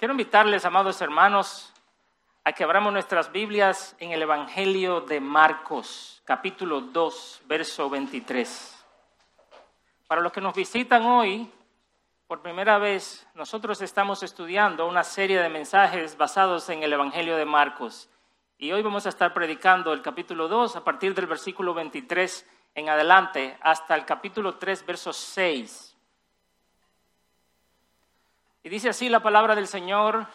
Quiero invitarles, amados hermanos, a que abramos nuestras Biblias en el Evangelio de Marcos, capítulo 2, verso 23. Para los que nos visitan hoy, por primera vez, nosotros estamos estudiando una serie de mensajes basados en el Evangelio de Marcos. Y hoy vamos a estar predicando el capítulo 2 a partir del versículo 23 en adelante hasta el capítulo 3, verso 6. Y dice así la palabra del Señor.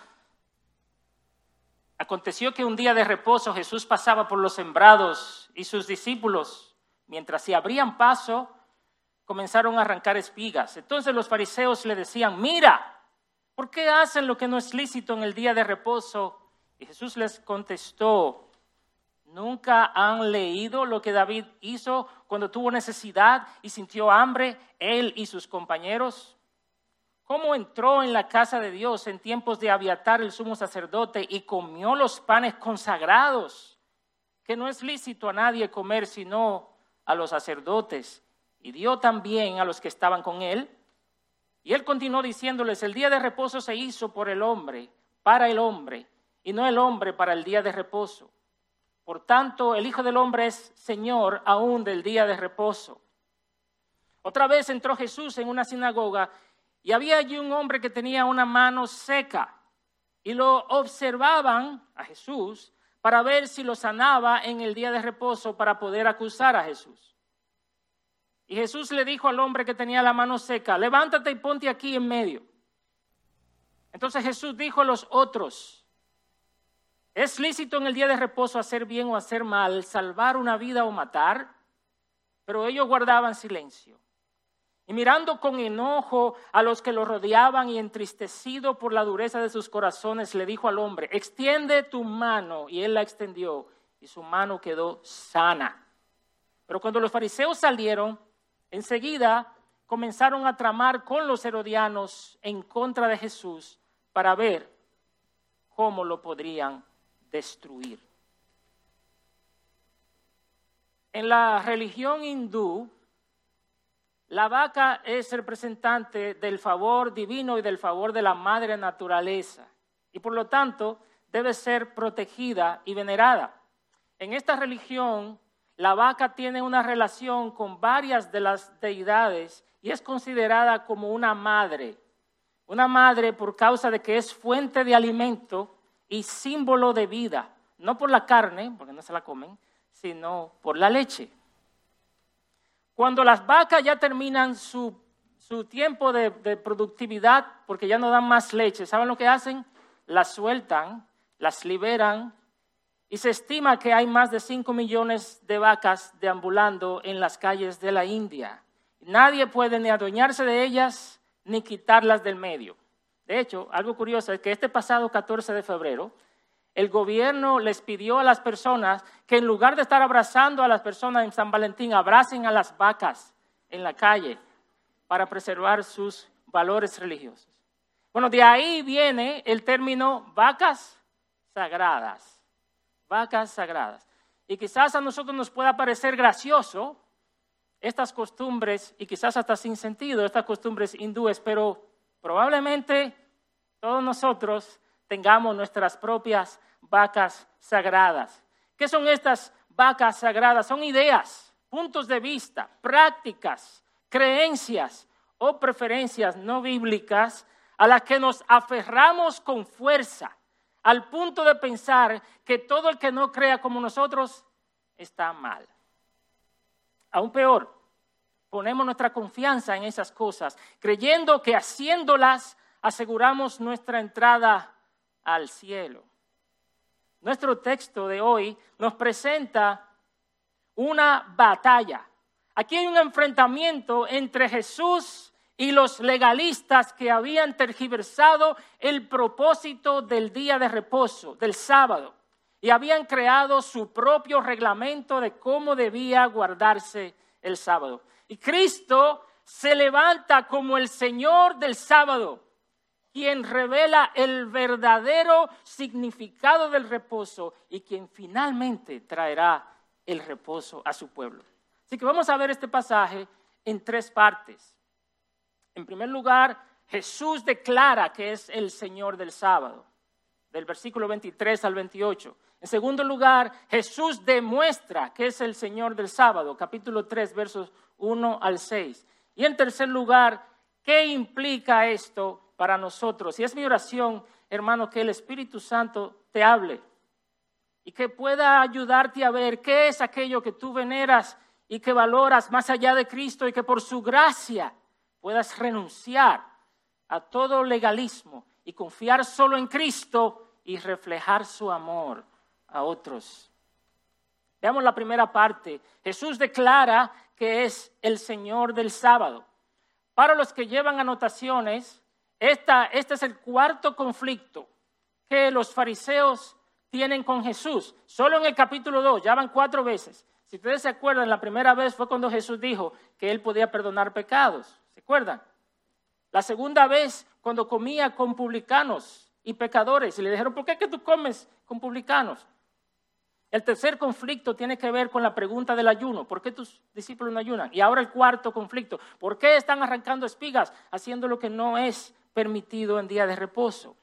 Aconteció que un día de reposo Jesús pasaba por los sembrados y sus discípulos, mientras se abrían paso, comenzaron a arrancar espigas. Entonces los fariseos le decían, mira, ¿por qué hacen lo que no es lícito en el día de reposo? Y Jesús les contestó, ¿nunca han leído lo que David hizo cuando tuvo necesidad y sintió hambre, él y sus compañeros? Cómo entró en la casa de Dios en tiempos de Abiatar el sumo sacerdote y comió los panes consagrados, que no es lícito a nadie comer sino a los sacerdotes, y dio también a los que estaban con él. Y él continuó diciéndoles, el día de reposo se hizo por el hombre, para el hombre, y no el hombre para el día de reposo. Por tanto, el Hijo del Hombre es Señor aún del día de reposo. Otra vez entró Jesús en una sinagoga y había allí un hombre que tenía una mano seca y lo observaban a Jesús para ver si lo sanaba en el día de reposo para poder acusar a Jesús. Y Jesús le dijo al hombre que tenía la mano seca, levántate y ponte aquí en medio. Entonces Jesús dijo a los otros, ¿es lícito en el día de reposo hacer bien o hacer mal, salvar una vida o matar? Pero ellos guardaban silencio. Y mirando con enojo a los que lo rodeaban y entristecido por la dureza de sus corazones, le dijo al hombre, extiende tu mano. Y él la extendió y su mano quedó sana. Pero cuando los fariseos salieron, enseguida comenzaron a tramar con los herodianos en contra de Jesús para ver cómo lo podrían destruir. En la religión hindú, la vaca es representante del favor divino y del favor de la madre naturaleza y por lo tanto debe ser protegida y venerada. En esta religión, la vaca tiene una relación con varias de las deidades y es considerada como una madre. Una madre por causa de que es fuente de alimento y símbolo de vida, no por la carne, porque no se la comen, sino por la leche. Cuando las vacas ya terminan su, tiempo de, de, productividad, porque ya no dan más leche, ¿saben lo que hacen? Las sueltan, las liberan, y se estima que hay más de 5 millones de vacas deambulando en las calles de la India. Nadie puede ni adueñarse de ellas ni quitarlas del medio. De hecho, algo curioso es que este pasado 14 de febrero, el gobierno les pidió a las personas que en lugar de estar abrazando a las personas en San Valentín, abracen a las vacas en la calle para preservar sus valores religiosos. Bueno, de ahí viene el término vacas sagradas, vacas sagradas. Y quizás a nosotros nos pueda parecer gracioso estas costumbres, y quizás hasta sin sentido, estas costumbres hindúes, pero probablemente todos nosotros tengamos nuestras propias vacas sagradas. ¿Qué son estas vacas sagradas? Son ideas, puntos de vista, prácticas, creencias o preferencias no bíblicas a las que nos aferramos con fuerza, al punto de pensar que todo el que no crea como nosotros está mal. Aún peor, ponemos nuestra confianza en esas cosas, creyendo que haciéndolas aseguramos nuestra entrada al cielo. Nuestro texto de hoy nos presenta una batalla. Aquí hay un enfrentamiento entre Jesús y los legalistas que habían tergiversado el propósito del día de reposo, del sábado, y habían creado su propio reglamento de cómo debía guardarse el sábado. Y Cristo se levanta como el Señor del sábado quien revela el verdadero significado del reposo y quien finalmente traerá el reposo a su pueblo. Así que vamos a ver este pasaje en tres partes. En primer lugar, Jesús declara que es el Señor del sábado, del versículo 23 al 28. En segundo lugar, Jesús demuestra que es el Señor del sábado, capítulo 3, versos 1 al 6. Y en tercer lugar, ¿qué implica esto para nosotros? Y es mi oración, hermano, que el Espíritu Santo te hable y que pueda ayudarte a ver qué es aquello que tú veneras y que valoras más allá de Cristo y que por su gracia puedas renunciar a todo legalismo y confiar solo en Cristo y reflejar su amor a otros. Veamos la primera parte. Jesús declara que es el Señor del sábado. Para los que llevan anotaciones, esta, este es el cuarto conflicto que los fariseos tienen con Jesús. Solo en el capítulo 2, ya van cuatro veces. Si ustedes se acuerdan, la primera vez fue cuando Jesús dijo que él podía perdonar pecados. ¿Se acuerdan? La segunda vez, cuando comía con publicanos y pecadores, y le dijeron, ¿por qué que tú comes con publicanos? El tercer conflicto tiene que ver con la pregunta del ayuno. ¿Por qué tus discípulos no ayunan? Y ahora el cuarto conflicto. ¿Por qué están arrancando espigas haciendo lo que no es permitido en día de reposo?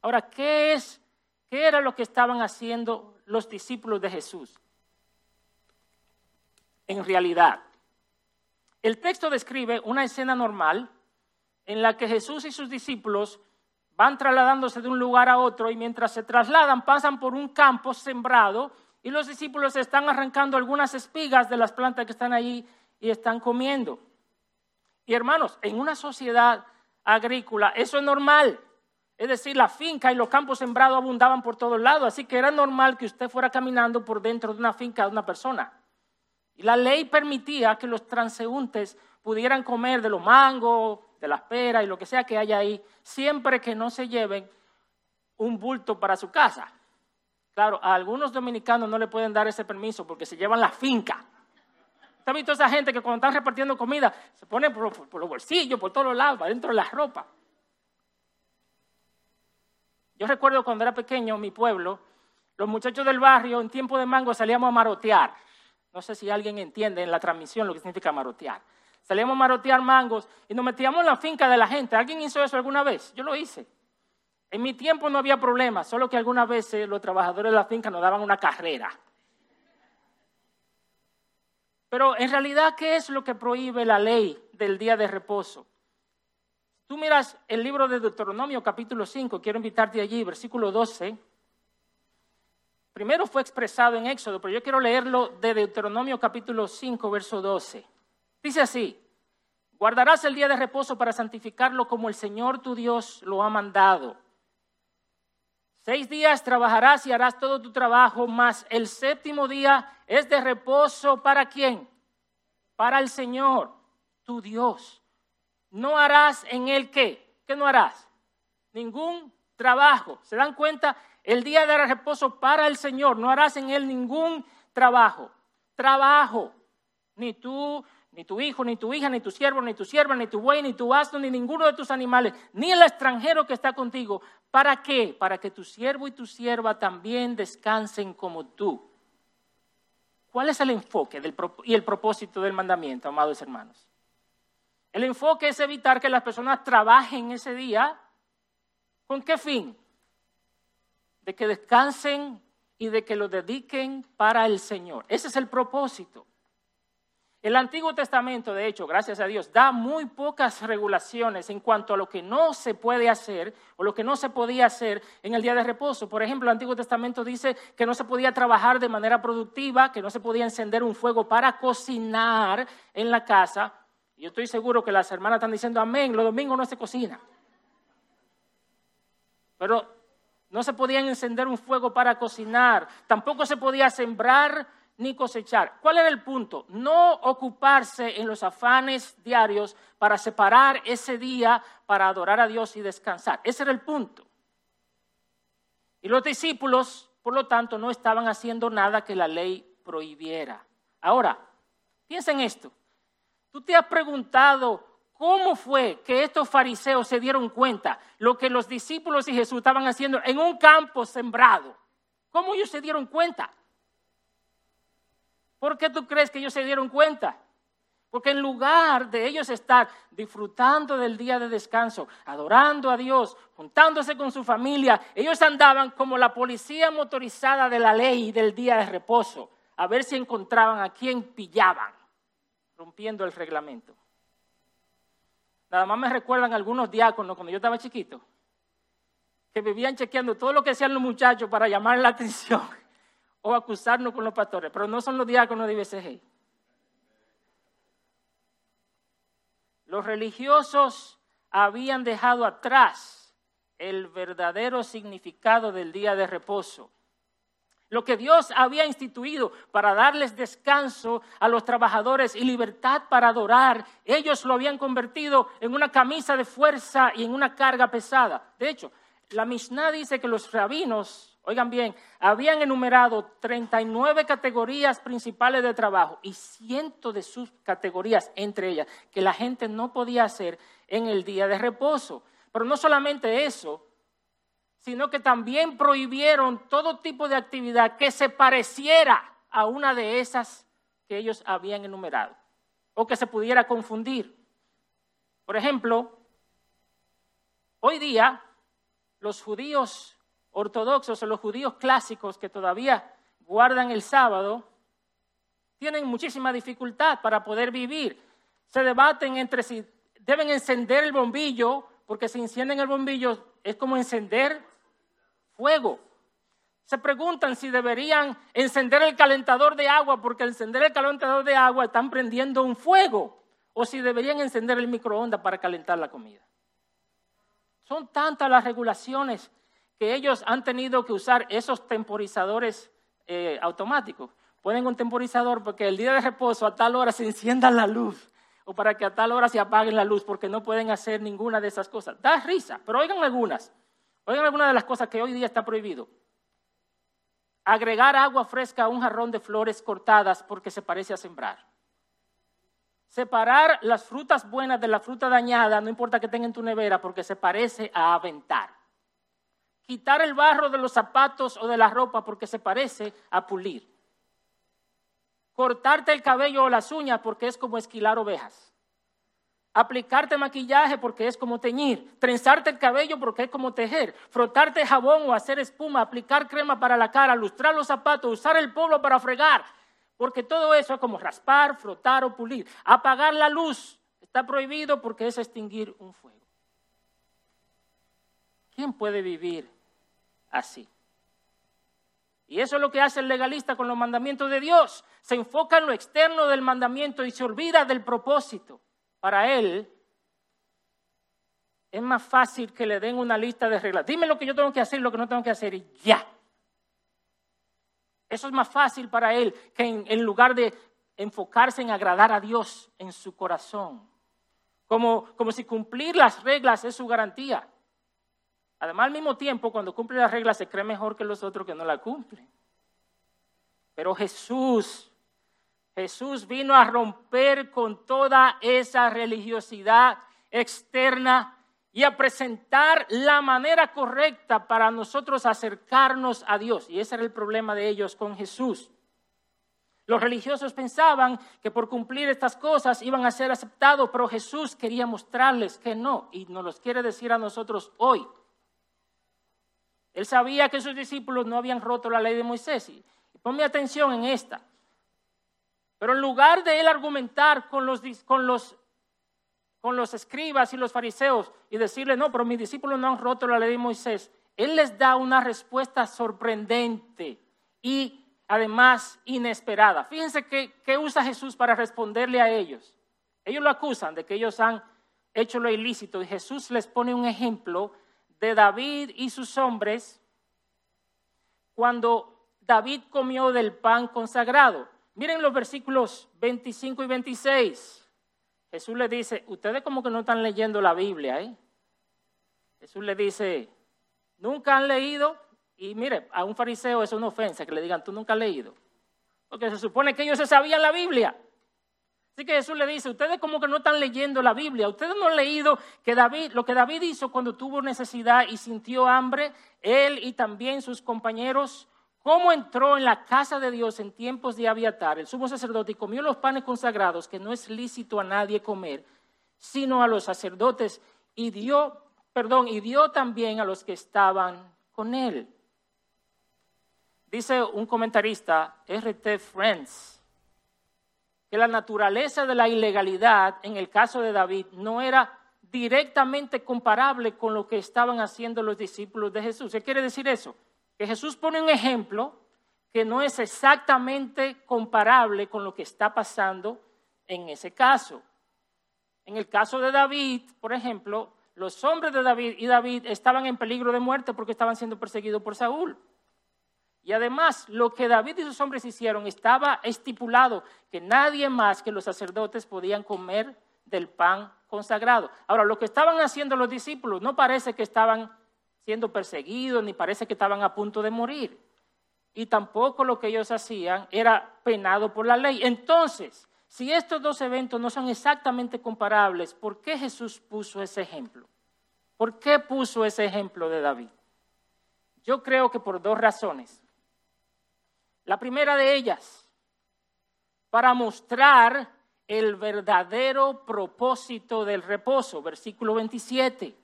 Ahora, ¿qué es ¿Qué era lo que estaban haciendo los discípulos de Jesús? En realidad, el texto describe una escena normal en la que Jesús y sus discípulos van trasladándose de un lugar a otro y mientras se trasladan pasan por un campo sembrado y los discípulos están arrancando algunas espigas de las plantas que están allí y están comiendo. Y hermanos, en una sociedad agrícola eso es normal. Es decir, la finca y los campos sembrados abundaban por todos lados, así que era normal que usted fuera caminando por dentro de una finca de una persona. Y la ley permitía que los transeúntes pudieran comer de los mangos, de las peras y lo que sea que haya ahí, siempre que no se lleven un bulto para su casa. Claro, a algunos dominicanos no le pueden dar ese permiso porque se llevan la finca. ¿Usted ha visto esa gente que cuando están repartiendo comida se pone por, por los bolsillos, por todos los lados, dentro de la ropa? Yo recuerdo cuando era pequeño, mi pueblo, los muchachos del barrio en tiempo de mango salíamos a marotear. No sé si alguien entiende en la transmisión lo que significa marotear. Salíamos a marotear mangos y nos metíamos en la finca de la gente. ¿Alguien hizo eso alguna vez? Yo lo hice. En mi tiempo no había problema, solo que algunas veces los trabajadores de la finca nos daban una carrera. Pero en realidad, ¿qué es lo que prohíbe la ley del día de reposo? Tú miras el libro de Deuteronomio capítulo 5, quiero invitarte allí, versículo 12. Primero fue expresado en Éxodo, pero yo quiero leerlo de Deuteronomio capítulo 5, verso 12. Dice así, guardarás el día de reposo para santificarlo como el Señor tu Dios lo ha mandado. Seis días trabajarás y harás todo tu trabajo, mas el séptimo día es de reposo para quién? Para el Señor, tu Dios no harás en él qué. ¿Qué no harás? Ningún trabajo. ¿Se dan cuenta? El día de reposo para el Señor. No harás en él ningún trabajo. Trabajo. Ni tú, ni tu hijo, ni tu hija, ni tu siervo, ni tu sierva, ni tu buey, ni tu asno, ni ninguno de tus animales, ni el extranjero que está contigo. ¿Para qué? Para que tu siervo y tu sierva también descansen como tú. ¿Cuál es el enfoque y el propósito del mandamiento, amados hermanos? El enfoque es evitar que las personas trabajen ese día. ¿Con qué fin? De que descansen y de que lo dediquen para el Señor. Ese es el propósito. El Antiguo Testamento, de hecho, gracias a Dios, da muy pocas regulaciones en cuanto a lo que no se puede hacer o lo que no se podía hacer en el día de reposo. Por ejemplo, el Antiguo Testamento dice que no se podía trabajar de manera productiva, que no se podía encender un fuego para cocinar en la casa, yo estoy seguro que las hermanas están diciendo amén, los domingos no se cocina. Pero no se podía encender un fuego para cocinar, tampoco se podía sembrar ni cosechar. ¿Cuál era el punto? No ocuparse en los afanes diarios para separar ese día para adorar a Dios y descansar. Ese era el punto. Y los discípulos, por lo tanto, no estaban haciendo nada que la ley prohibiera. Ahora, piensen esto. ¿Tú te has preguntado cómo fue que estos fariseos se dieron cuenta lo que los discípulos y Jesús estaban haciendo en un campo sembrado? ¿Cómo ellos se dieron cuenta? ¿Por qué tú crees que ellos se dieron cuenta? Porque en lugar de ellos estar disfrutando del día de descanso, adorando a Dios, juntándose con su familia, ellos andaban como la policía motorizada de la ley del día de reposo, a ver si encontraban a quien pillaban, rompiendo el reglamento. Nada más me recuerdan algunos diáconos cuando yo estaba chiquito, que vivían chequeando todo lo que hacían los muchachos para llamar la atención o acusarnos con los pastores, pero no son los diáconos de IBCG. Los religiosos habían dejado atrás el verdadero significado del día de reposo. Lo que Dios había instituido para darles descanso a los trabajadores y libertad para adorar, ellos lo habían convertido en una camisa de fuerza y en una carga pesada. De hecho, la Mishnah dice que los rabinos oigan bien, habían enumerado 39 categorías principales de trabajo y cientos de sus categorías entre ellas que la gente no podía hacer en el día de reposo. Pero no solamente eso, sino que también prohibieron todo tipo de actividad que se pareciera a una de esas que ellos habían enumerado o que se pudiera confundir. Por ejemplo, hoy día los judíos ortodoxos o los judíos clásicos que todavía guardan el sábado, tienen muchísima dificultad para poder vivir. Se debaten entre si deben encender el bombillo, porque si encienden el bombillo es como encender fuego. Se preguntan si deberían encender el calentador de agua, porque al encender el calentador de agua están prendiendo un fuego, o si deberían encender el microondas para calentar la comida. Son tantas las regulaciones que ellos han tenido que usar esos temporizadores eh, automáticos. Ponen un temporizador porque el día de reposo a tal hora se encienda la luz o para que a tal hora se apague la luz porque no pueden hacer ninguna de esas cosas. Da risa, pero oigan algunas. Oigan algunas de las cosas que hoy día está prohibido. Agregar agua fresca a un jarrón de flores cortadas porque se parece a sembrar. Separar las frutas buenas de la fruta dañada, no importa que tengan tu nevera, porque se parece a aventar quitar el barro de los zapatos o de la ropa porque se parece a pulir. Cortarte el cabello o las uñas porque es como esquilar ovejas. Aplicarte maquillaje porque es como teñir. Trenzarte el cabello porque es como tejer. Frotarte jabón o hacer espuma. Aplicar crema para la cara. Lustrar los zapatos. Usar el polvo para fregar. Porque todo eso es como raspar, frotar o pulir. Apagar la luz está prohibido porque es extinguir un fuego. ¿Quién puede vivir así. Y eso es lo que hace el legalista con los mandamientos de Dios. Se enfoca en lo externo del mandamiento y se olvida del propósito. Para él es más fácil que le den una lista de reglas. Dime lo que yo tengo que hacer y lo que no tengo que hacer y ya. Eso es más fácil para él que en, lugar de enfocarse en agradar a Dios en su corazón. Como, como si cumplir las reglas es su garantía. Además, al mismo tiempo, cuando cumple las reglas, se cree mejor que los otros que no la cumplen. Pero Jesús, Jesús vino a romper con toda esa religiosidad externa y a presentar la manera correcta para nosotros acercarnos a Dios. Y ese era el problema de ellos con Jesús. Los religiosos pensaban que por cumplir estas cosas iban a ser aceptados, pero Jesús quería mostrarles que no, y nos los quiere decir a nosotros hoy. Él sabía que sus discípulos no habían roto la ley de Moisés. Y ponme atención en esta. Pero en lugar de él argumentar con los, con los, con los escribas y los fariseos y decirle, no, pero mis discípulos no han roto la ley de Moisés, él les da una respuesta sorprendente y además inesperada. Fíjense qué usa Jesús para responderle a ellos. Ellos lo acusan de que ellos han hecho lo ilícito y Jesús les pone un ejemplo de David y sus hombres cuando David comió del pan consagrado. Miren los versículos 25 y 26. Jesús le dice, ustedes como que no están leyendo la Biblia, ¿eh? Jesús le dice, nunca han leído, y mire, a un fariseo es una ofensa que le digan, tú nunca has leído, porque se supone que ellos se sabían la Biblia. Así que Jesús le dice, ustedes como que no están leyendo la Biblia, ustedes no han leído que David, lo que David hizo cuando tuvo necesidad y sintió hambre, él y también sus compañeros cómo entró en la casa de Dios en tiempos de Abiatar, el sumo sacerdote, y comió los panes consagrados, que no es lícito a nadie comer, sino a los sacerdotes, y dio, perdón, y dio también a los que estaban con él. Dice un comentarista, R.T. Friends, que la naturaleza de la ilegalidad en el caso de David no era directamente comparable con lo que estaban haciendo los discípulos de Jesús. ¿Qué quiere decir eso? Que Jesús pone un ejemplo que no es exactamente comparable con lo que está pasando en ese caso. En el caso de David, por ejemplo, los hombres de David y David estaban en peligro de muerte porque estaban siendo perseguidos por Saúl. Y además, lo que David y sus hombres hicieron estaba estipulado que nadie más que los sacerdotes podían comer del pan consagrado. Ahora, lo que estaban haciendo los discípulos no parece que estaban siendo perseguidos, ni parece que estaban a punto de morir. Y tampoco lo que ellos hacían era penado por la ley. Entonces, si estos dos eventos no son exactamente comparables, ¿por qué Jesús puso ese ejemplo? ¿Por qué puso ese ejemplo de David? Yo creo que por dos razones. La primera de ellas, para mostrar el verdadero propósito del reposo, versículo 27.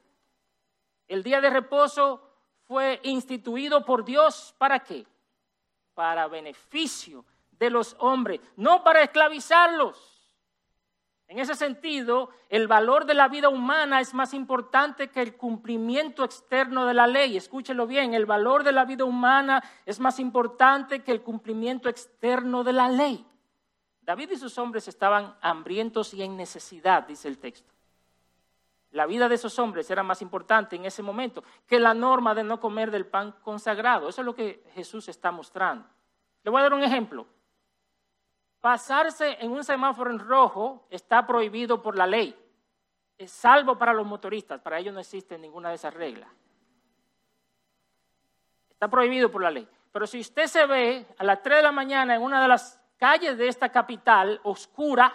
El día de reposo fue instituido por Dios para qué? Para beneficio de los hombres, no para esclavizarlos. En ese sentido, el valor de la vida humana es más importante que el cumplimiento externo de la ley. Escúchelo bien, el valor de la vida humana es más importante que el cumplimiento externo de la ley. David y sus hombres estaban hambrientos y en necesidad, dice el texto. La vida de esos hombres era más importante en ese momento que la norma de no comer del pan consagrado. Eso es lo que Jesús está mostrando. Le voy a dar un ejemplo. Pasarse en un semáforo en rojo está prohibido por la ley. Salvo para los motoristas, para ellos no existe ninguna de esas reglas. Está prohibido por la ley. Pero si usted se ve a las 3 de la mañana en una de las calles de esta capital oscura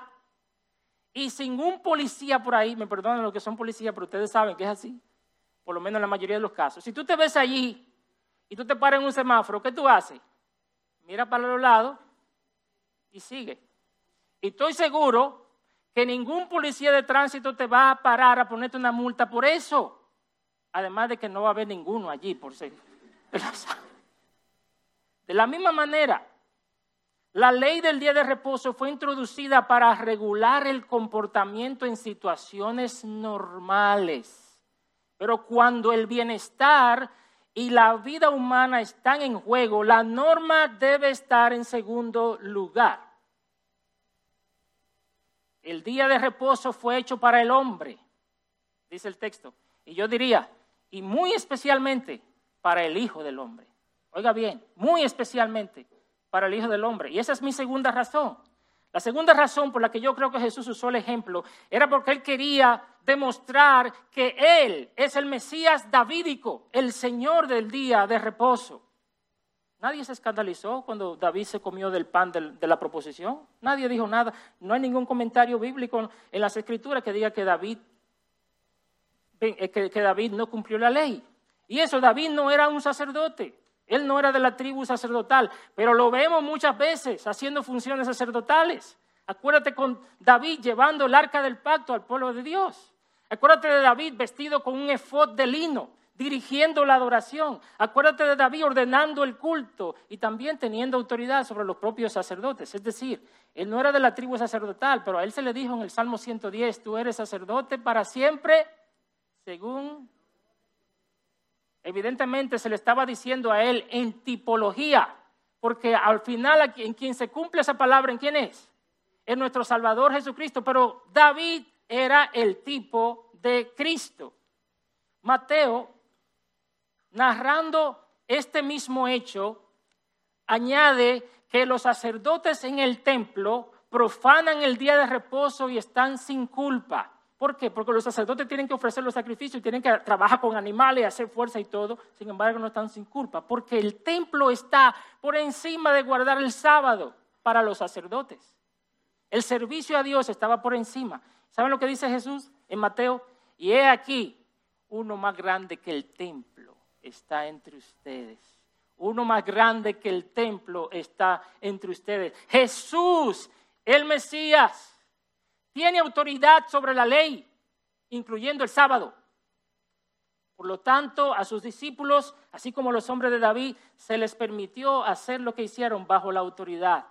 y sin un policía por ahí, me perdonan los que son policías, pero ustedes saben que es así, por lo menos en la mayoría de los casos. Si tú te ves allí y tú te paras en un semáforo, ¿qué tú haces? Mira para los lados y sigue. Y estoy seguro que ningún policía de tránsito te va a parar a ponerte una multa por eso. Además de que no va a haber ninguno allí por ser. De la misma manera, la ley del día de reposo fue introducida para regular el comportamiento en situaciones normales. Pero cuando el bienestar y la vida humana están en juego, la norma debe estar en segundo lugar. El día de reposo fue hecho para el hombre, dice el texto. Y yo diría, y muy especialmente para el Hijo del Hombre. Oiga bien, muy especialmente para el Hijo del Hombre. Y esa es mi segunda razón. La segunda razón por la que yo creo que Jesús usó el ejemplo era porque él quería demostrar que él es el Mesías davídico, el Señor del día de reposo. Nadie se escandalizó cuando David se comió del pan de la proposición. Nadie dijo nada. No hay ningún comentario bíblico en las escrituras que diga que David, eh, que David no cumplió la ley. Y eso, David no era un sacerdote. Él no era de la tribu sacerdotal, pero lo vemos muchas veces haciendo funciones sacerdotales. Acuérdate con David llevando el arca del pacto al pueblo de Dios. Acuérdate de David vestido con un efod de lino, dirigiendo la adoración. Acuérdate de David ordenando el culto y también teniendo autoridad sobre los propios sacerdotes. Es decir, él no era de la tribu sacerdotal, pero a él se le dijo en el Salmo 110, tú eres sacerdote para siempre según Evidentemente se le estaba diciendo a él en tipología, porque al final en quien se cumple esa palabra, ¿en quién es? En nuestro Salvador Jesucristo. Pero David era el tipo de Cristo. Mateo, narrando este mismo hecho, añade que los sacerdotes en el templo profanan el día de reposo y están sin culpa. ¿Por qué? Porque los sacerdotes tienen que ofrecer los sacrificios, tienen que trabajar con animales, hacer fuerza y todo. Sin embargo, no están sin culpa, porque el templo está por encima de guardar el sábado para los sacerdotes. El servicio a Dios estaba por encima. ¿Saben lo que dice Jesús en Mateo? Y he aquí, uno más grande que el templo está entre ustedes. uno más grande que el templo está entre ustedes. Jesús, el Mesías, tiene autoridad sobre la ley, incluyendo el sábado. Por lo tanto, a sus discípulos, así como a los hombres de David, se les permitió hacer lo que hicieron bajo la autoridad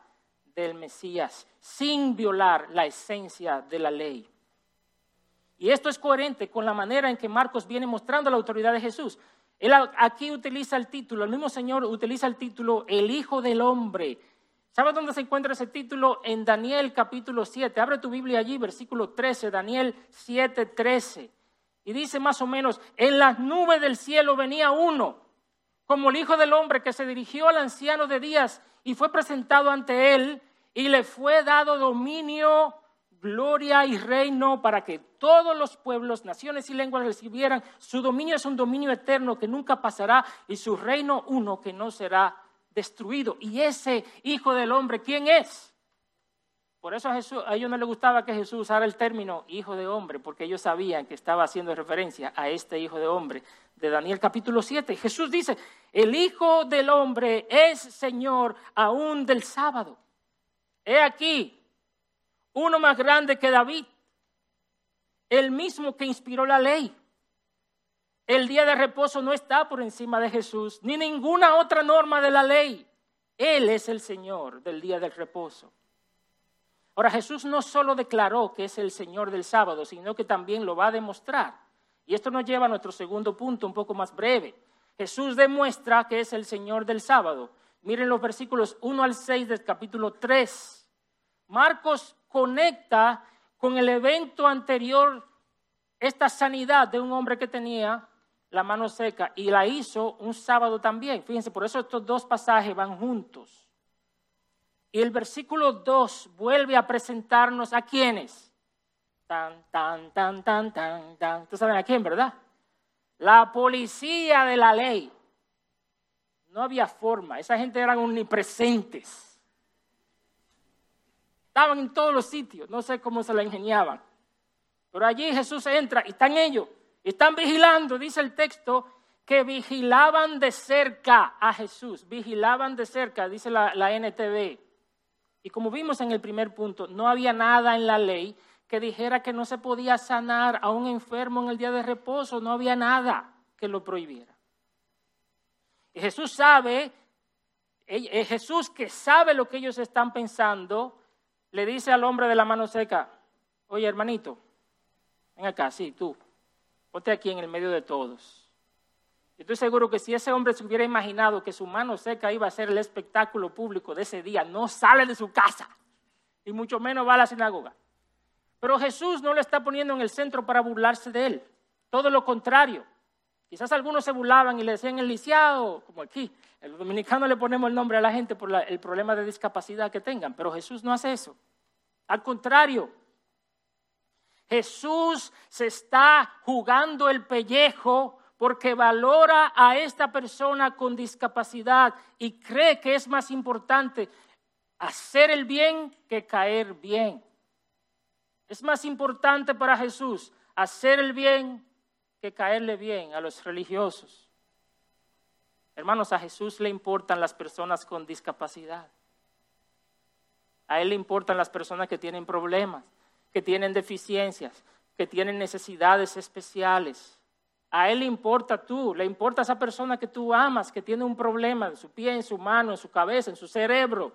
del Mesías, sin violar la esencia de la ley. Y esto es coherente con la manera en que Marcos viene mostrando la autoridad de Jesús. Él aquí utiliza el título, el mismo Señor utiliza el título el Hijo del Hombre. ¿Sabes dónde se encuentra ese título? En Daniel capítulo 7. Abre tu Biblia allí, versículo 13, Daniel 7, 13. Y dice más o menos, en las nubes del cielo venía uno, como el Hijo del Hombre, que se dirigió al anciano de días y fue presentado ante él y le fue dado dominio, gloria y reino para que todos los pueblos, naciones y lenguas recibieran. Su dominio es un dominio eterno que nunca pasará y su reino uno que no será destruido. Y ese Hijo del Hombre, ¿quién es? Por eso a, Jesús, a ellos no les gustaba que Jesús usara el término hijo de hombre, porque ellos sabían que estaba haciendo referencia a este hijo de hombre de Daniel capítulo 7. Jesús dice, el hijo del hombre es Señor aún del sábado. He aquí, uno más grande que David, el mismo que inspiró la ley. El día de reposo no está por encima de Jesús, ni ninguna otra norma de la ley. Él es el Señor del día del reposo. Ahora Jesús no solo declaró que es el Señor del sábado, sino que también lo va a demostrar. Y esto nos lleva a nuestro segundo punto, un poco más breve. Jesús demuestra que es el Señor del sábado. Miren los versículos 1 al 6 del capítulo 3. Marcos conecta con el evento anterior esta sanidad de un hombre que tenía la mano seca y la hizo un sábado también. Fíjense, por eso estos dos pasajes van juntos. Y el versículo 2 vuelve a presentarnos a quienes. Tan, tan, tan, tan, tan, tan. Ustedes saben a quién, ¿verdad? La policía de la ley. No había forma. Esa gente eran omnipresentes. Estaban en todos los sitios. No sé cómo se la ingeniaban. Pero allí Jesús entra y están ellos. Están vigilando, dice el texto, que vigilaban de cerca a Jesús. Vigilaban de cerca, dice la, la NTV. Y como vimos en el primer punto, no había nada en la ley que dijera que no se podía sanar a un enfermo en el día de reposo, no había nada que lo prohibiera. Y Jesús sabe, Jesús que sabe lo que ellos están pensando, le dice al hombre de la mano seca, oye hermanito, ven acá, sí, tú, ponte aquí en el medio de todos. Estoy seguro que si ese hombre se hubiera imaginado que su mano seca iba a ser el espectáculo público de ese día, no sale de su casa y mucho menos va a la sinagoga. Pero Jesús no lo está poniendo en el centro para burlarse de él. Todo lo contrario. Quizás algunos se burlaban y le decían el lisiado, como aquí. El dominicano le ponemos el nombre a la gente por el problema de discapacidad que tengan, pero Jesús no hace eso. Al contrario, Jesús se está jugando el pellejo porque valora a esta persona con discapacidad y cree que es más importante hacer el bien que caer bien. Es más importante para Jesús hacer el bien que caerle bien a los religiosos. Hermanos, a Jesús le importan las personas con discapacidad. A Él le importan las personas que tienen problemas, que tienen deficiencias, que tienen necesidades especiales. A Él le importa tú, le importa a esa persona que tú amas, que tiene un problema en su pie, en su mano, en su cabeza, en su cerebro.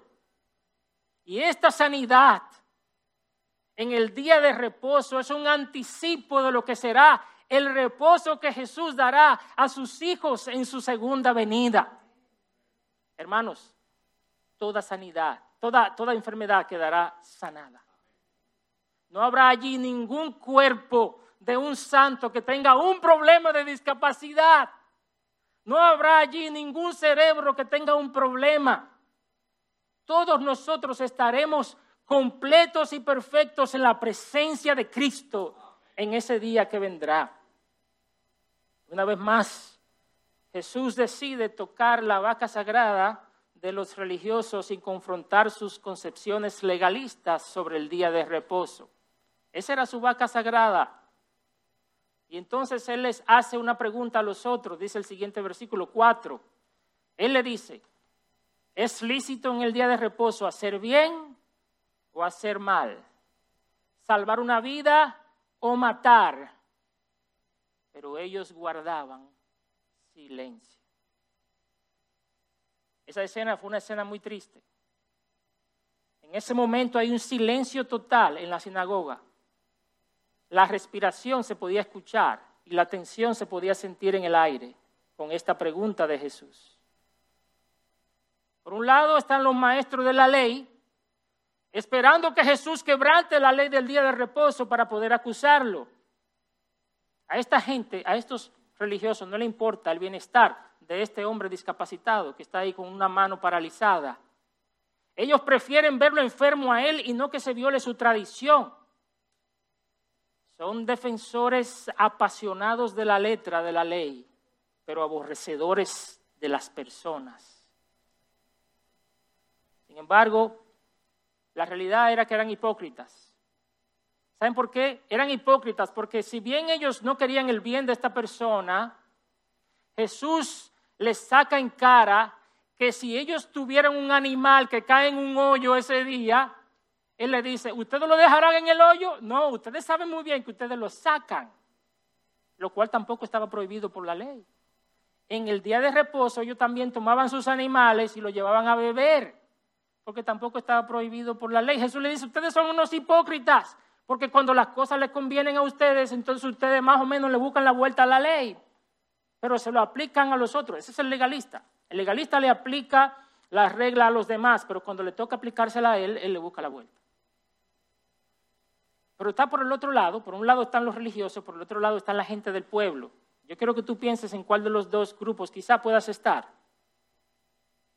Y esta sanidad en el día de reposo es un anticipo de lo que será el reposo que Jesús dará a sus hijos en su segunda venida. Hermanos, toda sanidad, toda, toda enfermedad quedará sanada. No habrá allí ningún cuerpo de un santo que tenga un problema de discapacidad. No habrá allí ningún cerebro que tenga un problema. Todos nosotros estaremos completos y perfectos en la presencia de Cristo en ese día que vendrá. Una vez más, Jesús decide tocar la vaca sagrada de los religiosos sin confrontar sus concepciones legalistas sobre el día de reposo. Esa era su vaca sagrada. Y entonces Él les hace una pregunta a los otros, dice el siguiente versículo 4. Él le dice, ¿es lícito en el día de reposo hacer bien o hacer mal? ¿Salvar una vida o matar? Pero ellos guardaban silencio. Esa escena fue una escena muy triste. En ese momento hay un silencio total en la sinagoga. La respiración se podía escuchar y la tensión se podía sentir en el aire con esta pregunta de Jesús. Por un lado están los maestros de la ley, esperando que Jesús quebrante la ley del día de reposo para poder acusarlo. A esta gente, a estos religiosos, no le importa el bienestar de este hombre discapacitado que está ahí con una mano paralizada. Ellos prefieren verlo enfermo a él y no que se viole su tradición. Son defensores apasionados de la letra de la ley, pero aborrecedores de las personas. Sin embargo, la realidad era que eran hipócritas. ¿Saben por qué? Eran hipócritas porque si bien ellos no querían el bien de esta persona, Jesús les saca en cara que si ellos tuvieran un animal que cae en un hoyo ese día, él le dice, ¿ustedes lo dejarán en el hoyo? No, ustedes saben muy bien que ustedes lo sacan, lo cual tampoco estaba prohibido por la ley. En el día de reposo ellos también tomaban sus animales y lo llevaban a beber, porque tampoco estaba prohibido por la ley. Jesús le dice, ustedes son unos hipócritas, porque cuando las cosas les convienen a ustedes, entonces ustedes más o menos le buscan la vuelta a la ley, pero se lo aplican a los otros. Ese es el legalista. El legalista le aplica la regla a los demás, pero cuando le toca aplicársela a él, él le busca la vuelta. Pero está por el otro lado, por un lado están los religiosos, por el otro lado está la gente del pueblo. Yo quiero que tú pienses en cuál de los dos grupos quizá puedas estar.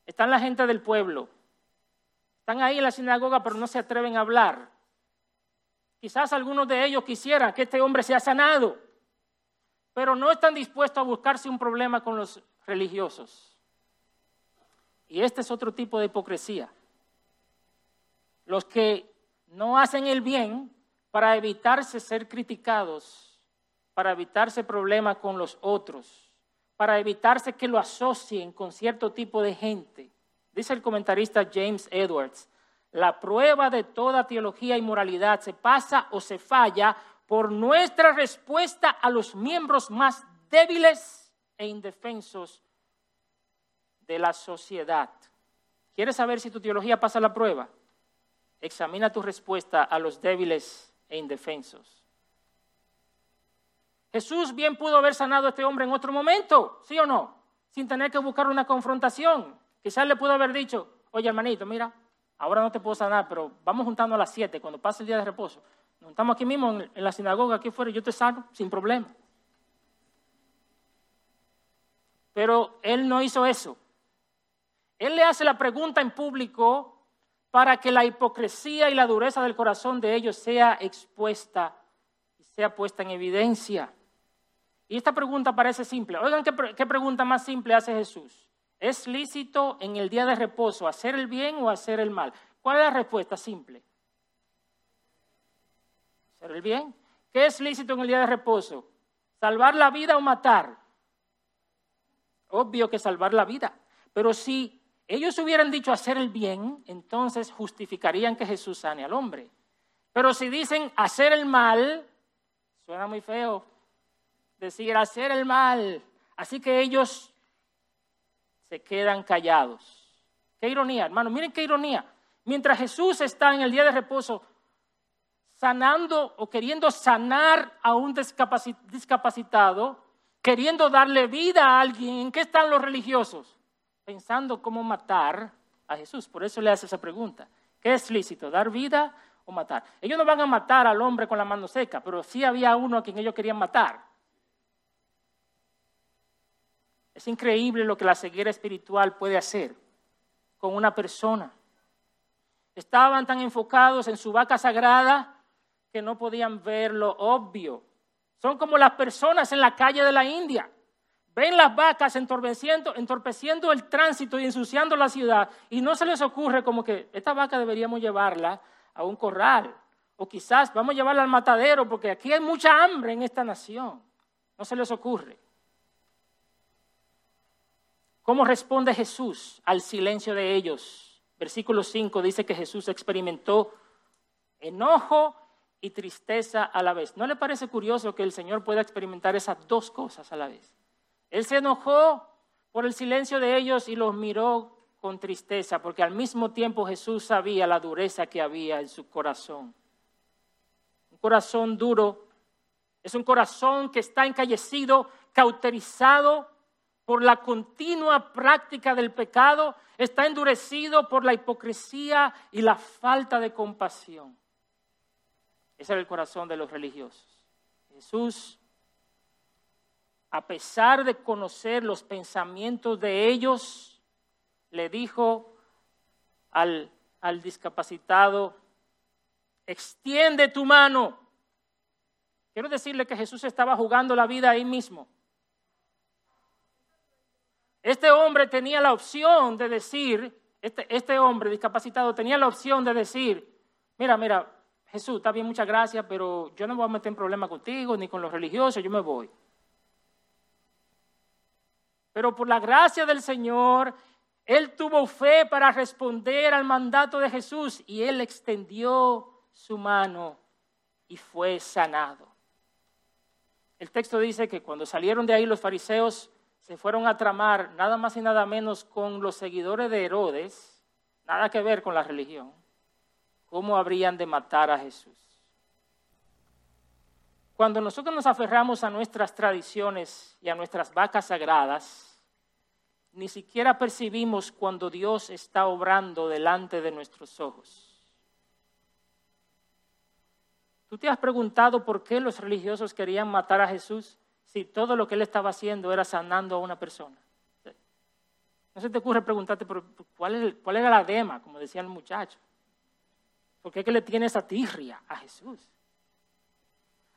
Están la gente del pueblo. Están ahí en la sinagoga, pero no se atreven a hablar. Quizás algunos de ellos quisieran que este hombre sea sanado, pero no están dispuestos a buscarse un problema con los religiosos. Y este es otro tipo de hipocresía. Los que no hacen el bien para evitarse ser criticados, para evitarse problemas con los otros, para evitarse que lo asocien con cierto tipo de gente. Dice el comentarista James Edwards, la prueba de toda teología y moralidad se pasa o se falla por nuestra respuesta a los miembros más débiles e indefensos de la sociedad. ¿Quieres saber si tu teología pasa la prueba? Examina tu respuesta a los débiles e indefensos. Jesús bien pudo haber sanado a este hombre en otro momento, ¿sí o no? Sin tener que buscar una confrontación. Quizás le pudo haber dicho, oye hermanito, mira, ahora no te puedo sanar, pero vamos juntando a las siete, cuando pase el día de reposo. Nos juntamos aquí mismo en, la sinagoga, aquí fuera, yo te sano sin problema. Pero él no hizo eso. Él le hace la pregunta en público para que la hipocresía y la dureza del corazón de ellos sea expuesta y sea puesta en evidencia. Y esta pregunta parece simple. Oigan, ¿qué, qué pregunta más simple hace Jesús? ¿Es lícito en el día de reposo hacer el bien o hacer el mal? ¿Cuál es la respuesta simple? Hacer el bien. ¿Qué es lícito en el día de reposo? ¿Salvar la vida o matar? Obvio que salvar la vida. Pero si ellos hubieran dicho hacer el bien, entonces justificarían que Jesús sane al hombre. Pero si dicen hacer el mal, suena muy feo decir hacer el mal. Así que ellos se quedan callados. Qué ironía, hermano. Miren qué ironía. Mientras Jesús está en el día de reposo sanando o queriendo sanar a un discapacitado, queriendo darle vida a alguien, ¿en qué están los religiosos? Pensando cómo matar a Jesús. Por eso le hace esa pregunta. ¿Qué es lícito? ¿Dar vida o matar? Ellos no van a matar al hombre con la mano seca, pero sí había uno a quien ellos querían matar. Es increíble lo que la ceguera espiritual puede hacer con una persona. Estaban tan enfocados en su vaca sagrada que no podían ver lo obvio. Son como las personas en la calle de la India ven las vacas entorpeciendo, el tránsito y ensuciando la ciudad y no se les ocurre como que esta vaca deberíamos llevarla a un corral o quizás vamos a llevarla al matadero porque aquí hay mucha hambre en esta nación. No se les ocurre. ¿Cómo responde Jesús al silencio de ellos? Versículo 5 dice que Jesús experimentó enojo y tristeza a la vez. ¿No le parece curioso que el Señor pueda experimentar esas dos cosas a la vez? Él se enojó por el silencio de ellos y los miró con tristeza, porque al mismo tiempo Jesús sabía la dureza que había en su corazón. Un corazón duro es un corazón que está encallecido, cauterizado por la continua práctica del pecado, está endurecido por la hipocresía y la falta de compasión. Ese era el corazón de los religiosos. Jesús, a pesar de conocer los pensamientos de ellos, le dijo al, al discapacitado, extiende tu mano. Quiero decirle que Jesús estaba jugando la vida ahí mismo. Este hombre tenía la opción de decir, este, este hombre discapacitado tenía la opción de decir, mira, mira, Jesús, está bien, muchas gracias, pero yo no voy a meter en problema contigo ni con los religiosos, yo me voy. Pero por la gracia del Señor, él tuvo fe para responder al mandato de Jesús y él extendió su mano y fue sanado. El texto dice que cuando salieron de ahí los fariseos se fueron a tramar nada más y nada menos con los seguidores de Herodes, nada que ver con la religión ¿cómo habrían de matar a Jesús? Cuando nosotros nos aferramos a nuestras tradiciones y a nuestras vacas sagradas, ni siquiera percibimos cuando Dios está obrando delante de nuestros ojos. ¿Tú te has preguntado por qué los religiosos querían matar a Jesús si todo lo que él estaba haciendo era sanando a una persona? ¿No se te ocurre preguntarte cuál, cuál era la dema, como decía el muchacho? ¿Por qué que le tiene esa tirria a Jesús?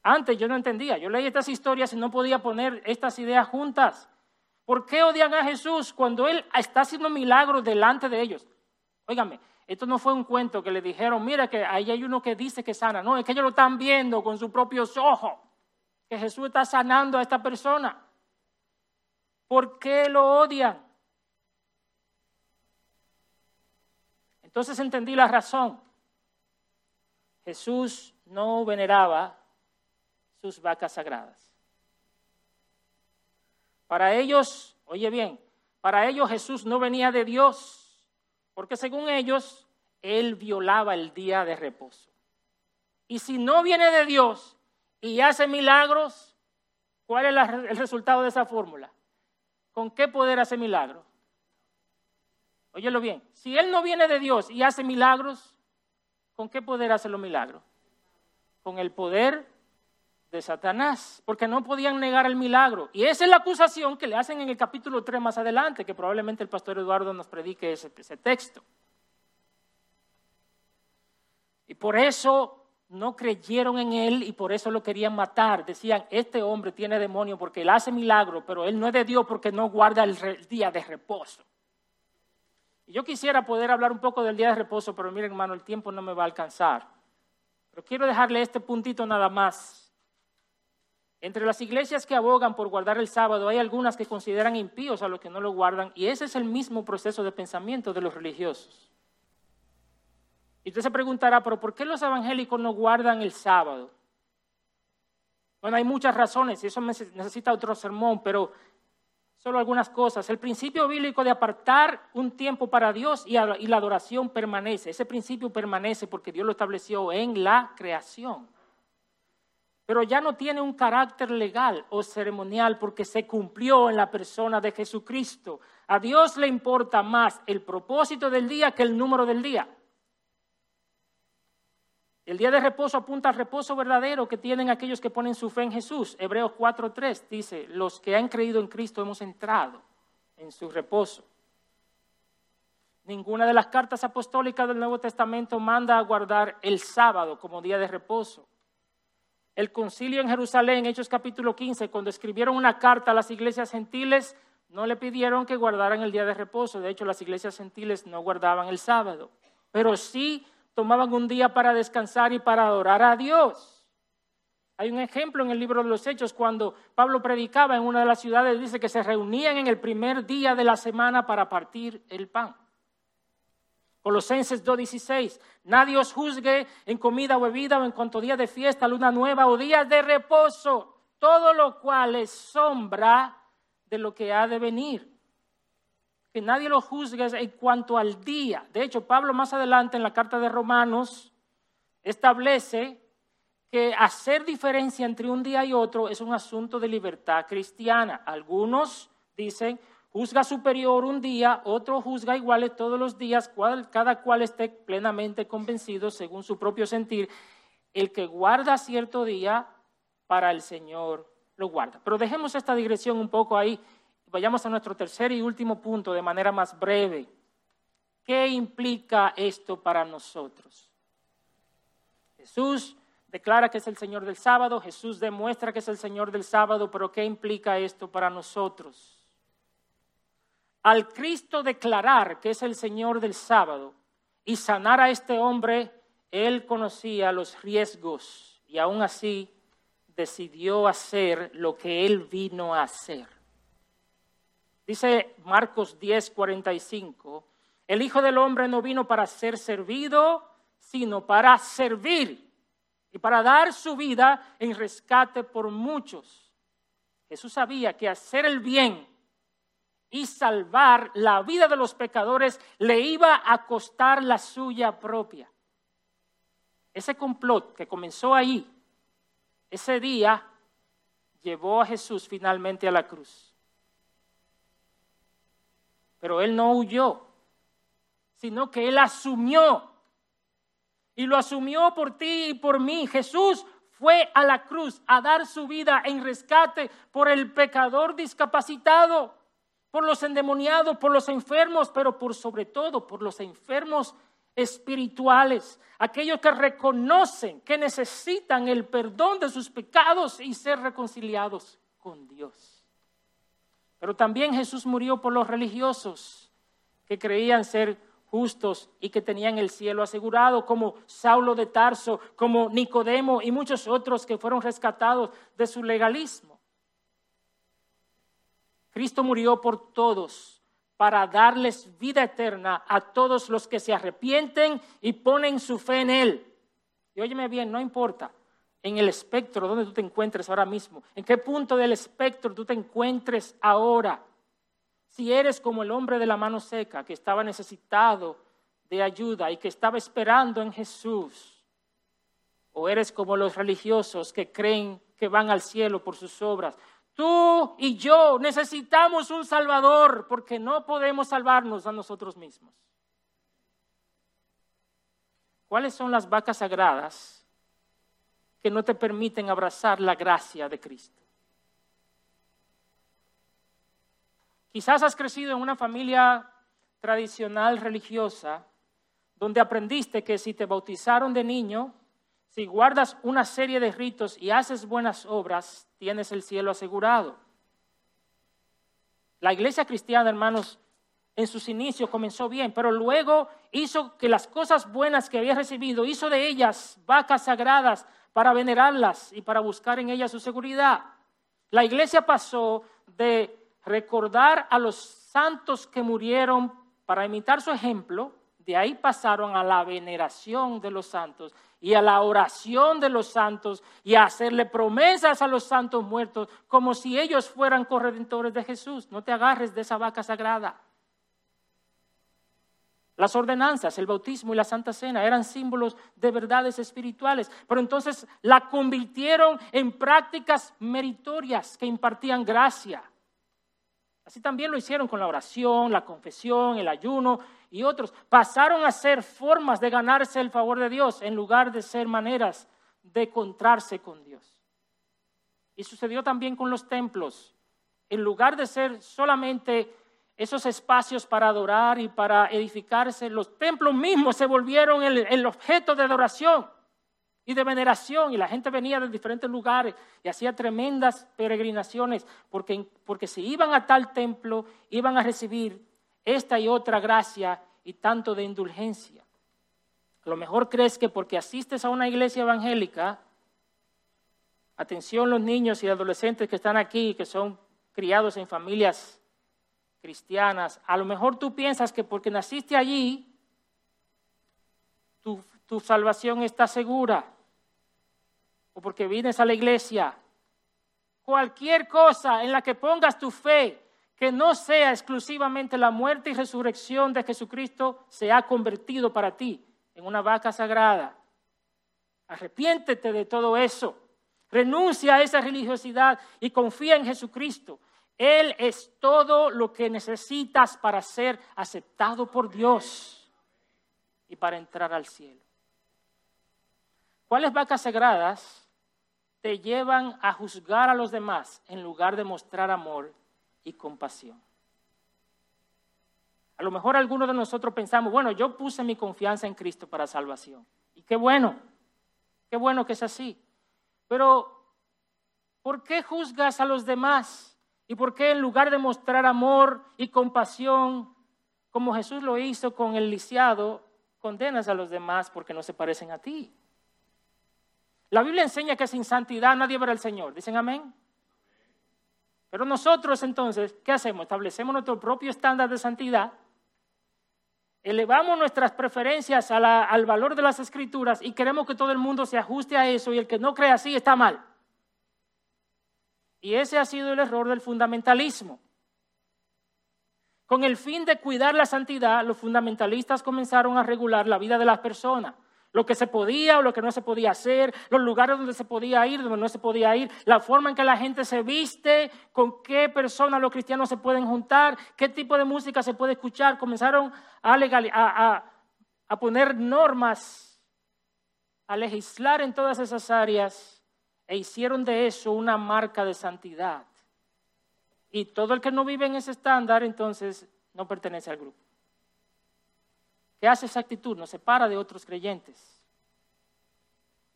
Antes yo no entendía, yo leí estas historias y no podía poner estas ideas juntas. ¿Por qué odian a Jesús cuando Él está haciendo milagros delante de ellos? Óigame, esto no fue un cuento que le dijeron, mira que ahí hay uno que dice que sana. No, es que ellos lo están viendo con sus propios ojos, que Jesús está sanando a esta persona. ¿Por qué lo odian? Entonces entendí la razón. Jesús no veneraba sus vacas sagradas. Para ellos, oye bien, para ellos Jesús no venía de Dios, porque según ellos, Él violaba el día de reposo. Y si no viene de Dios y hace milagros, ¿cuál es el resultado de esa fórmula? ¿Con qué poder hace milagros? Óyelo bien, si Él no viene de Dios y hace milagros, ¿Con qué poder hace los milagros? Con el poder de Satanás, porque no podían negar el milagro. Y esa es la acusación que le hacen en el capítulo 3 más adelante, que probablemente el pastor Eduardo nos predique ese, texto. Y por eso no creyeron en él y por eso lo querían matar. Decían, este hombre tiene demonio porque él hace milagro, pero él no es de Dios porque no guarda el día de reposo yo quisiera poder hablar un poco del día de reposo, pero miren, hermano, el tiempo no me va a alcanzar. Pero quiero dejarle este puntito nada más. Entre las iglesias que abogan por guardar el sábado, hay algunas que consideran impíos a los que no lo guardan, y ese es el mismo proceso de pensamiento de los religiosos. Y usted se preguntará, pero ¿por qué los evangélicos no guardan el sábado? Bueno, hay muchas razones, y eso necesita otro sermón, pero solo algunas cosas. El principio bíblico de apartar un tiempo para Dios y, la adoración permanece. Ese principio permanece porque Dios lo estableció en la creación. Pero ya no tiene un carácter legal o ceremonial porque se cumplió en la persona de Jesucristo. A Dios le importa más el propósito del día que el número del día. El día de reposo apunta al reposo verdadero que tienen aquellos que ponen su fe en Jesús. Hebreos 4.3 dice, los que han creído en Cristo hemos entrado en su reposo. Ninguna de las cartas apostólicas del Nuevo Testamento manda a guardar el sábado como día de reposo. El concilio en Jerusalén, Hechos capítulo 15, cuando escribieron una carta a las iglesias gentiles, no le pidieron que guardaran el día de reposo. De hecho, las iglesias gentiles no guardaban el sábado, pero sí tomaban un día para descansar y para adorar a Dios. Hay un ejemplo en el libro de los Hechos cuando Pablo predicaba en una de las ciudades, dice que se reunían en el primer día de la semana para partir el pan. Colosenses 2.16, nadie os juzgue en comida o bebida o en cuanto día de fiesta, luna nueva o días de reposo, todo lo cual es sombra de lo que ha de venir. Que nadie lo juzgue en cuanto al día. De hecho, Pablo más adelante en la carta de Romanos establece que hacer diferencia entre un día y otro es un asunto de libertad cristiana. Algunos dicen, juzga superior un día, otro juzga iguales todos los días, cada cual esté plenamente convencido según su propio sentir. El que guarda cierto día, para el Señor lo guarda. Pero dejemos esta digresión un poco ahí. Vayamos a nuestro tercer y último punto de manera más breve. ¿Qué implica esto para nosotros? Jesús declara que es el Señor del sábado, Jesús demuestra que es el Señor del sábado, pero ¿qué implica esto para nosotros? Al Cristo declarar que es el Señor del sábado y sanar a este hombre, él conocía los riesgos y aún así decidió hacer lo que él vino a hacer. Dice Marcos 10, 45, el Hijo del Hombre no vino para ser servido, sino para servir y para dar su vida en rescate por muchos. Jesús sabía que hacer el bien y salvar la vida de los pecadores le iba a costar la suya propia. Ese complot que comenzó ahí, ese día, llevó a Jesús finalmente a la cruz. Pero él no huyó, sino que él asumió y lo asumió por ti y por mí. Jesús fue a la cruz a dar su vida en rescate por el pecador discapacitado, por los endemoniados, por los enfermos, pero por sobre todo por los enfermos espirituales, aquellos que reconocen que necesitan el perdón de sus pecados y ser reconciliados con Dios. Pero también Jesús murió por los religiosos que creían ser justos y que tenían el cielo asegurado, como Saulo de Tarso, como Nicodemo y muchos otros que fueron rescatados de su legalismo. Cristo murió por todos para darles vida eterna a todos los que se arrepienten y ponen su fe en Él. Y óyeme bien, no importa en el espectro donde tú te encuentres ahora mismo, en qué punto del espectro tú te encuentres ahora si eres como el hombre de la mano seca que estaba necesitado de ayuda y que estaba esperando en Jesús, o eres como los religiosos que creen que van al cielo por sus obras, tú y yo necesitamos un Salvador porque no podemos salvarnos a nosotros mismos. ¿Cuáles son las vacas sagradas que no te permiten abrazar la gracia de Cristo? Quizás has crecido en una familia tradicional religiosa donde aprendiste que si te bautizaron de niño, si guardas una serie de ritos y haces buenas obras, tienes el cielo asegurado. La iglesia cristiana, hermanos, en sus inicios comenzó bien, pero luego hizo que las cosas buenas que había recibido, hizo de ellas vacas sagradas para venerarlas y para buscar en ellas su seguridad. La iglesia pasó de recordar a los santos que murieron para imitar su ejemplo, de ahí pasaron a la veneración de los santos y a la oración de los santos y a hacerle promesas a los santos muertos como si ellos fueran corredentores de Jesús. No te agarres de esa vaca sagrada. Las ordenanzas, el bautismo y la Santa Cena eran símbolos de verdades espirituales, pero entonces la convirtieron en prácticas meritorias que impartían gracia. Así también lo hicieron con la oración, la confesión, el ayuno y otros. Pasaron a ser formas de ganarse el favor de Dios en lugar de ser maneras de encontrarse con Dios. Y sucedió también con los templos. En lugar de ser solamente esos espacios para adorar y para edificarse, los templos mismos se volvieron el, el objeto de adoración y de veneración. Y la gente venía de diferentes lugares y hacía tremendas peregrinaciones porque, porque si iban a tal templo iban a recibir esta y otra gracia y tanto de indulgencia. A lo mejor crees que porque asistes a una iglesia evangélica, Atención los niños y adolescentes que están aquí, que son criados en familias cristianas. A lo mejor tú piensas que porque naciste allí, tu, salvación está segura. O porque vienes a la iglesia. Cualquier cosa en la que pongas tu fe, que no sea exclusivamente la muerte y resurrección de Jesucristo, se ha convertido para ti en una vaca sagrada. Arrepiéntete de todo eso. Renuncia a esa religiosidad y confía en Jesucristo. Él es todo lo que necesitas para ser aceptado por Dios y para entrar al cielo. ¿Cuáles vacas sagradas te llevan a juzgar a los demás en lugar de mostrar amor y compasión. A lo mejor algunos de nosotros pensamos, bueno, yo puse mi confianza en Cristo para salvación. Y qué bueno, qué bueno que es así. Pero, ¿por qué juzgas a los demás? ¿Y por qué en lugar de mostrar amor y compasión, como Jesús lo hizo con el lisiado, condenas a los demás porque no se parecen a ti? La Biblia enseña que sin santidad nadie verá al Señor. ¿Dicen amén? Pero nosotros entonces, ¿qué hacemos? Establecemos nuestro propio estándar de santidad, elevamos nuestras preferencias al valor de las escrituras y queremos que todo el mundo se ajuste a eso y el que no cree así está mal. Y ese ha sido el error del fundamentalismo. Con el fin de cuidar la santidad, los fundamentalistas comenzaron a regular la vida de las personas lo que se podía o lo que no se podía hacer, los lugares donde se podía ir, donde no se podía ir, la forma en que la gente se viste, con qué personas los cristianos se pueden juntar, qué tipo de música se puede escuchar. Comenzaron a, a poner normas, a legislar en todas esas áreas e hicieron de eso una marca de santidad. Y todo el que no vive en ese estándar, entonces no pertenece al grupo. ¿Qué hace esa actitud? Nos separa de otros creyentes.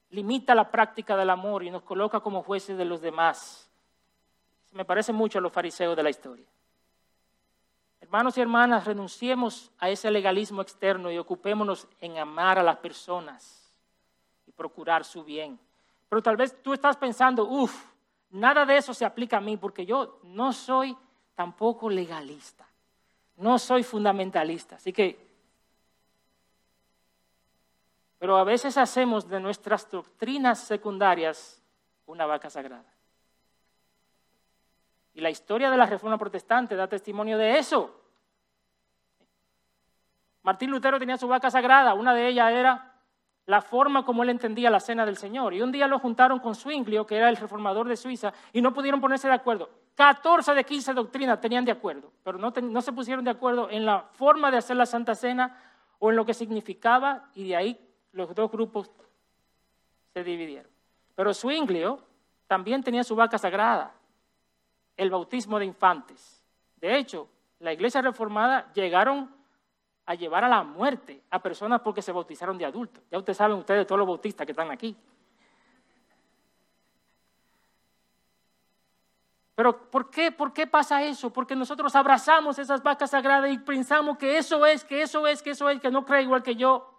Limita la práctica del amor y nos coloca como jueces de los demás. me parece mucho a los fariseos de la historia. Hermanos y hermanas, renunciemos a ese legalismo externo y ocupémonos en amar a las personas y procurar su bien. Pero tal vez tú estás pensando, uff, nada de eso se aplica a mí porque yo no soy tampoco legalista, no soy fundamentalista. Así que pero a veces hacemos de nuestras doctrinas secundarias una vaca sagrada. Y la historia de la Reforma Protestante da testimonio de eso. Martín Lutero tenía su vaca sagrada, una de ellas era la forma como él entendía la cena del Señor. Y un día lo juntaron con Zwinglio, que era el reformador de Suiza, y no pudieron ponerse de acuerdo. 14 de 15 doctrinas tenían de acuerdo, pero no, no se pusieron de acuerdo en la forma de hacer la Santa Cena o en lo que significaba, y de ahí los dos grupos se dividieron. Pero Zwinglio también tenía su vaca sagrada, el bautismo de infantes. De hecho, la iglesia reformada llegaron a llevar a la muerte a personas porque se bautizaron de adultos. Ya ustedes saben, ustedes, todos los bautistas que están aquí. Pero ¿por qué? ¿Por qué pasa eso? Porque nosotros abrazamos esas vacas sagradas y pensamos que eso es, que eso es, que eso es, que no cree igual que yo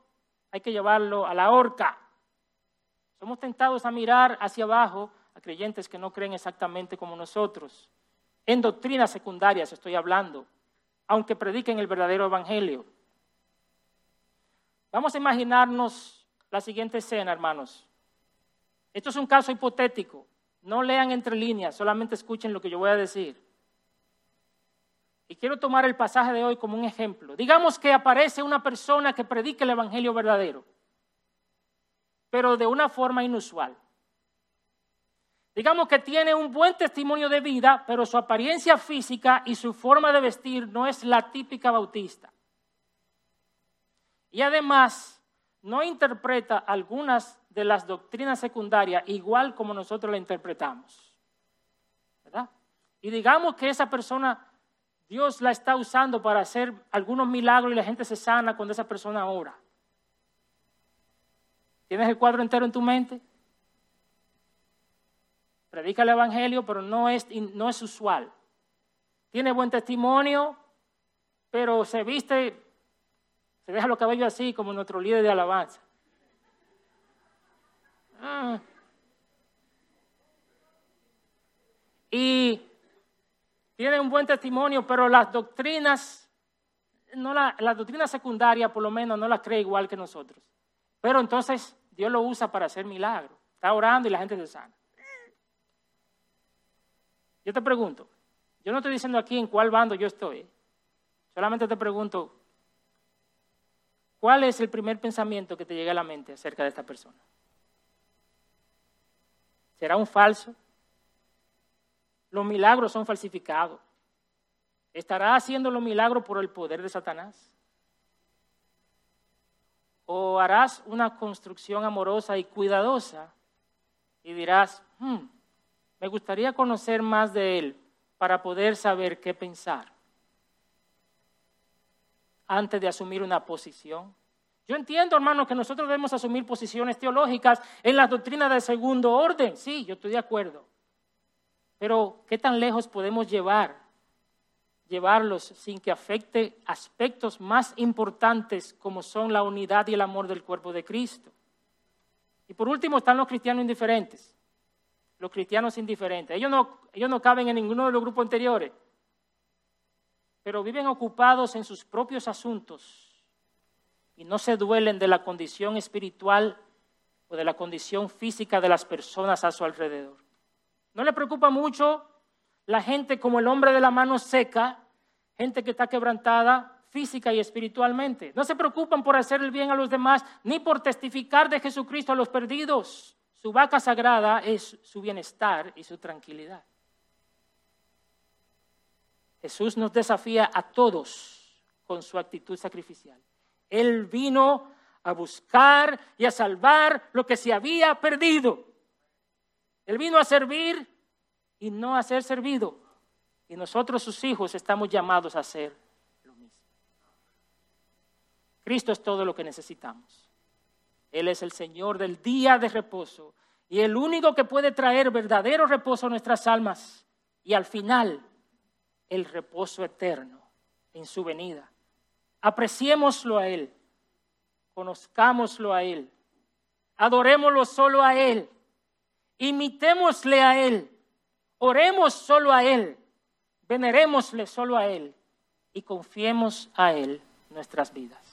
hay que llevarlo a la horca. Somos tentados a mirar hacia abajo a creyentes que no creen exactamente como nosotros. En doctrinas secundarias estoy hablando, aunque prediquen el verdadero evangelio. Vamos a imaginarnos la siguiente escena, hermanos. Esto es un caso hipotético. No lean entre líneas, solamente escuchen lo que yo voy a decir. Y quiero tomar el pasaje de hoy como un ejemplo. Digamos que aparece una persona que predica el Evangelio verdadero, pero de una forma inusual. Digamos que tiene un buen testimonio de vida, pero su apariencia física y su forma de vestir no es la típica bautista. Y además no interpreta algunas de las doctrinas secundarias igual como nosotros la interpretamos. ¿Verdad? Y digamos que esa persona Dios la está usando para hacer algunos milagros y la gente se sana cuando esa persona ora. ¿Tienes el cuadro entero en tu mente? Predica el Evangelio, pero no es, no es usual. Tiene buen testimonio, pero se viste, se deja los cabellos así como nuestro líder de alabanza. Ah. y tiene un buen testimonio, pero las doctrinas, no la, la doctrina por lo menos no la cree igual que nosotros. Pero entonces Dios lo usa para hacer milagros. Está orando y la gente se sana. Yo te pregunto, yo no estoy diciendo aquí en cuál bando yo estoy. Solamente te pregunto, ¿cuál es el primer pensamiento que te llega a la mente acerca de esta persona? ¿Será un falso? Los milagros son falsificados. ¿Estará haciendo los milagros por el poder de Satanás? ¿O harás una construcción amorosa y cuidadosa y dirás, hmm, me gustaría conocer más de él para poder saber qué pensar antes de asumir una posición? Yo entiendo, hermano, que nosotros debemos asumir posiciones teológicas en las doctrinas de segundo orden. Sí, yo estoy de acuerdo. Pero, ¿qué tan lejos podemos llevar? Llevarlos sin que afecte aspectos más importantes como son la unidad y el amor del cuerpo de Cristo. Y por último están los cristianos indiferentes. Los cristianos indiferentes. Ellos no, ellos no caben en ninguno de los grupos anteriores, pero viven ocupados en sus propios asuntos y no se duelen de la condición espiritual o de la condición física de las personas a su alrededor. No le preocupa mucho la gente como el hombre de la mano seca, gente que está quebrantada física y espiritualmente. No se preocupan por hacer el bien a los demás, ni por testificar de Jesucristo a los perdidos. Su vaca sagrada es su bienestar y su tranquilidad. Jesús nos desafía a todos con su actitud sacrificial. Él vino a buscar y a salvar lo que se había perdido. Él vino a servir y no a ser servido. Y nosotros, sus hijos, estamos llamados a hacer lo mismo. Cristo es todo lo que necesitamos. Él es el Señor del día de reposo y el único que puede traer verdadero reposo a nuestras almas y al final el reposo eterno en su venida. Apreciémoslo a Él, conozcámoslo a Él, adorémoslo solo a Él, imitémosle a Él, oremos solo a Él, venerémosle solo a Él. Y confiemos a Él nuestras vidas.